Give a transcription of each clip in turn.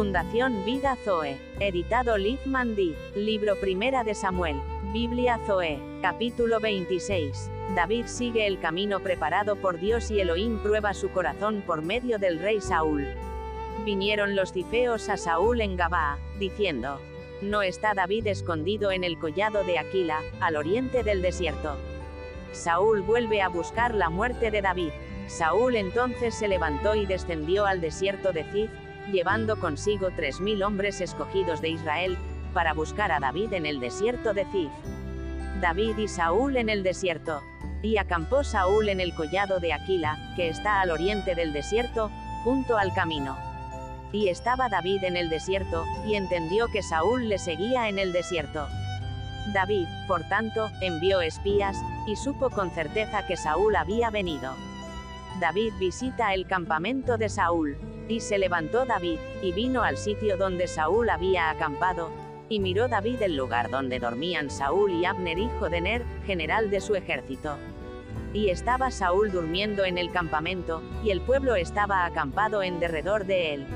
Fundación Vida Zoe. Editado Liv. Libro Primera de Samuel. Biblia Zoe. Capítulo 26. David sigue el camino preparado por Dios y Elohim prueba su corazón por medio del rey Saúl. Vinieron los cifeos a Saúl en Gabaa, diciendo, ¿No está David escondido en el collado de Aquila, al oriente del desierto? Saúl vuelve a buscar la muerte de David. Saúl entonces se levantó y descendió al desierto de Zif, llevando consigo tres mil hombres escogidos de Israel, para buscar a David en el desierto de Zif. David y Saúl en el desierto. Y acampó Saúl en el collado de Aquila, que está al oriente del desierto, junto al camino. Y estaba David en el desierto, y entendió que Saúl le seguía en el desierto. David, por tanto, envió espías, y supo con certeza que Saúl había venido. David visita el campamento de Saúl. Y se levantó David, y vino al sitio donde Saúl había acampado, y miró David el lugar donde dormían Saúl y Abner hijo de Ner, general de su ejército. Y estaba Saúl durmiendo en el campamento, y el pueblo estaba acampado en derredor de él.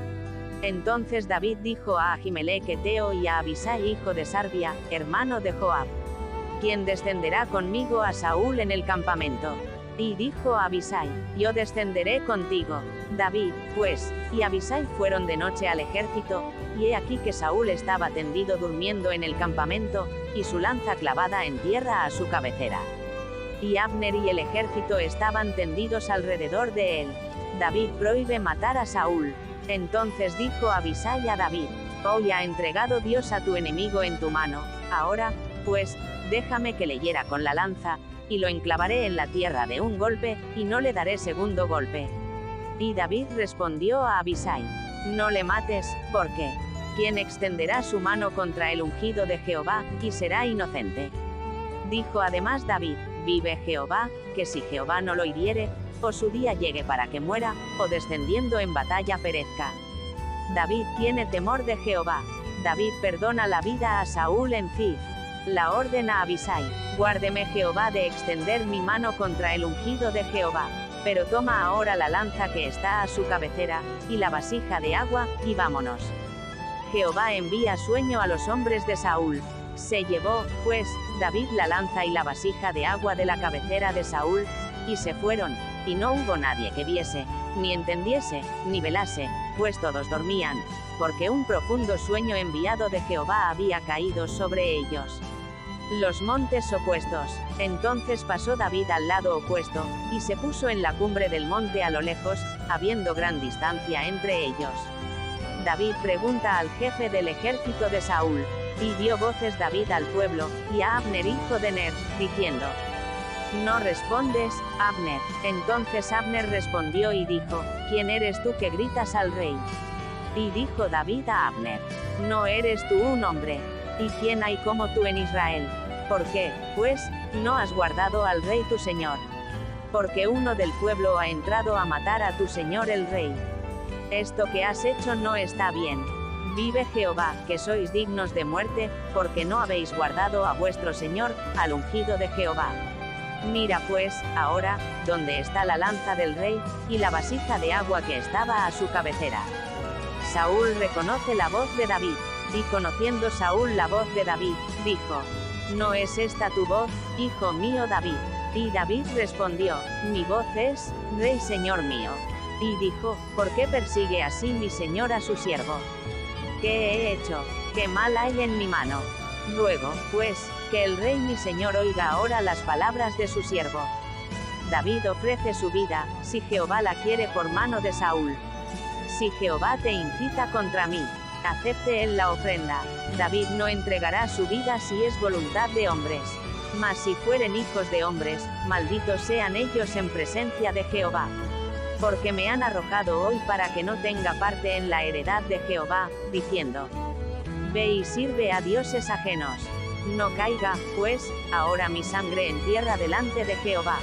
Entonces David dijo a Ahimelech Eteo y a Abisai hijo de Sarbia, hermano de Joab, ¿quién descenderá conmigo a Saúl en el campamento? Y dijo a Abisai, yo descenderé contigo. David, pues, y Abisai fueron de noche al ejército, y he aquí que Saúl estaba tendido durmiendo en el campamento, y su lanza clavada en tierra a su cabecera. Y Abner y el ejército estaban tendidos alrededor de él. David prohíbe matar a Saúl. Entonces dijo Abisai a David, Hoy ha entregado Dios a tu enemigo en tu mano, ahora, pues, déjame que le hiera con la lanza, y lo enclavaré en la tierra de un golpe, y no le daré segundo golpe. Y David respondió a Abisai, No le mates, porque, ¿quién extenderá su mano contra el ungido de Jehová, y será inocente? Dijo además David, Vive Jehová, que si Jehová no lo hiriere, o su día llegue para que muera, o descendiendo en batalla perezca. David tiene temor de Jehová. David perdona la vida a Saúl en Zif. La orden a Abisai, guárdeme Jehová de extender mi mano contra el ungido de Jehová. Pero toma ahora la lanza que está a su cabecera, y la vasija de agua, y vámonos. Jehová envía sueño a los hombres de Saúl. Se llevó, pues, David la lanza y la vasija de agua de la cabecera de Saúl, y se fueron, y no hubo nadie que viese, ni entendiese, ni velase, pues todos dormían, porque un profundo sueño enviado de Jehová había caído sobre ellos. Los montes opuestos. Entonces pasó David al lado opuesto, y se puso en la cumbre del monte a lo lejos, habiendo gran distancia entre ellos. David pregunta al jefe del ejército de Saúl, y dio voces David al pueblo, y a Abner hijo de Ner, diciendo, No respondes, Abner. Entonces Abner respondió y dijo, ¿quién eres tú que gritas al rey? Y dijo David a Abner, No eres tú un hombre, ¿Y quién hay como tú en Israel? ¿Por qué, pues, no has guardado al rey tu señor? Porque uno del pueblo ha entrado a matar a tu señor el rey. Esto que has hecho no está bien. Vive Jehová, que sois dignos de muerte, porque no habéis guardado a vuestro señor, al ungido de Jehová. Mira pues, ahora, donde está la lanza del rey, y la vasija de agua que estaba a su cabecera. Saúl reconoce la voz de David. Y conociendo Saúl la voz de David, dijo, ¿No es esta tu voz, hijo mío David? Y David respondió, Mi voz es, Rey Señor mío. Y dijo, ¿por qué persigue así mi Señor a su siervo? ¿Qué he hecho? ¿Qué mal hay en mi mano? Ruego, pues, que el Rey mi Señor oiga ahora las palabras de su siervo. David ofrece su vida, si Jehová la quiere por mano de Saúl. Si Jehová te incita contra mí, acepte él la ofrenda. David no entregará su vida si es voluntad de hombres. Mas si fueren hijos de hombres, malditos sean ellos en presencia de Jehová. Porque me han arrojado hoy para que no tenga parte en la heredad de Jehová, diciendo, Ve y sirve a dioses ajenos. No caiga, pues, ahora mi sangre en tierra delante de Jehová.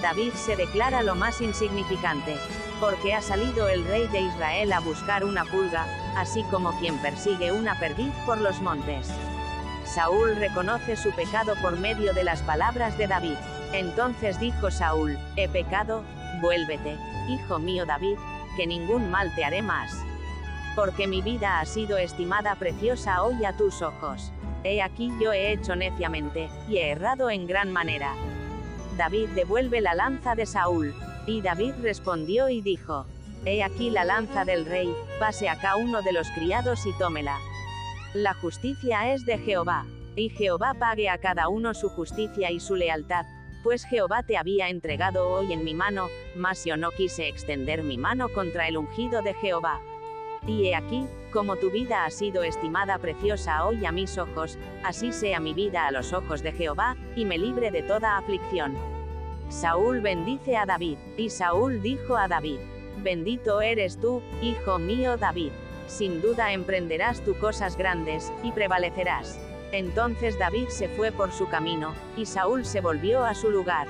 David se declara lo más insignificante, porque ha salido el rey de Israel a buscar una pulga, así como quien persigue una perdiz por los montes. Saúl reconoce su pecado por medio de las palabras de David. Entonces dijo Saúl, he pecado, vuélvete, hijo mío David, que ningún mal te haré más. porque mi vida ha sido estimada preciosa hoy a tus ojos. He aquí yo he hecho neciamente, y he errado en gran manera. David devuelve la lanza de Saúl. Y David respondió y dijo, He aquí la lanza del rey, pase acá uno de los criados y tómela. La justicia es de Jehová, y Jehová pague a cada uno su justicia y su lealtad, pues Jehová te había entregado hoy en mi mano, mas yo no quise extender mi mano contra el ungido de Jehová. Y he aquí, como tu vida ha sido estimada preciosa hoy a mis ojos, así sea mi vida a los ojos de Jehová, y me libre de toda aflicción. Saúl bendice a David, y Saúl dijo a David, Bendito eres tú, hijo mío David. Sin duda emprenderás tú cosas grandes, y prevalecerás. Entonces David se fue por su camino, y Saúl se volvió a su lugar.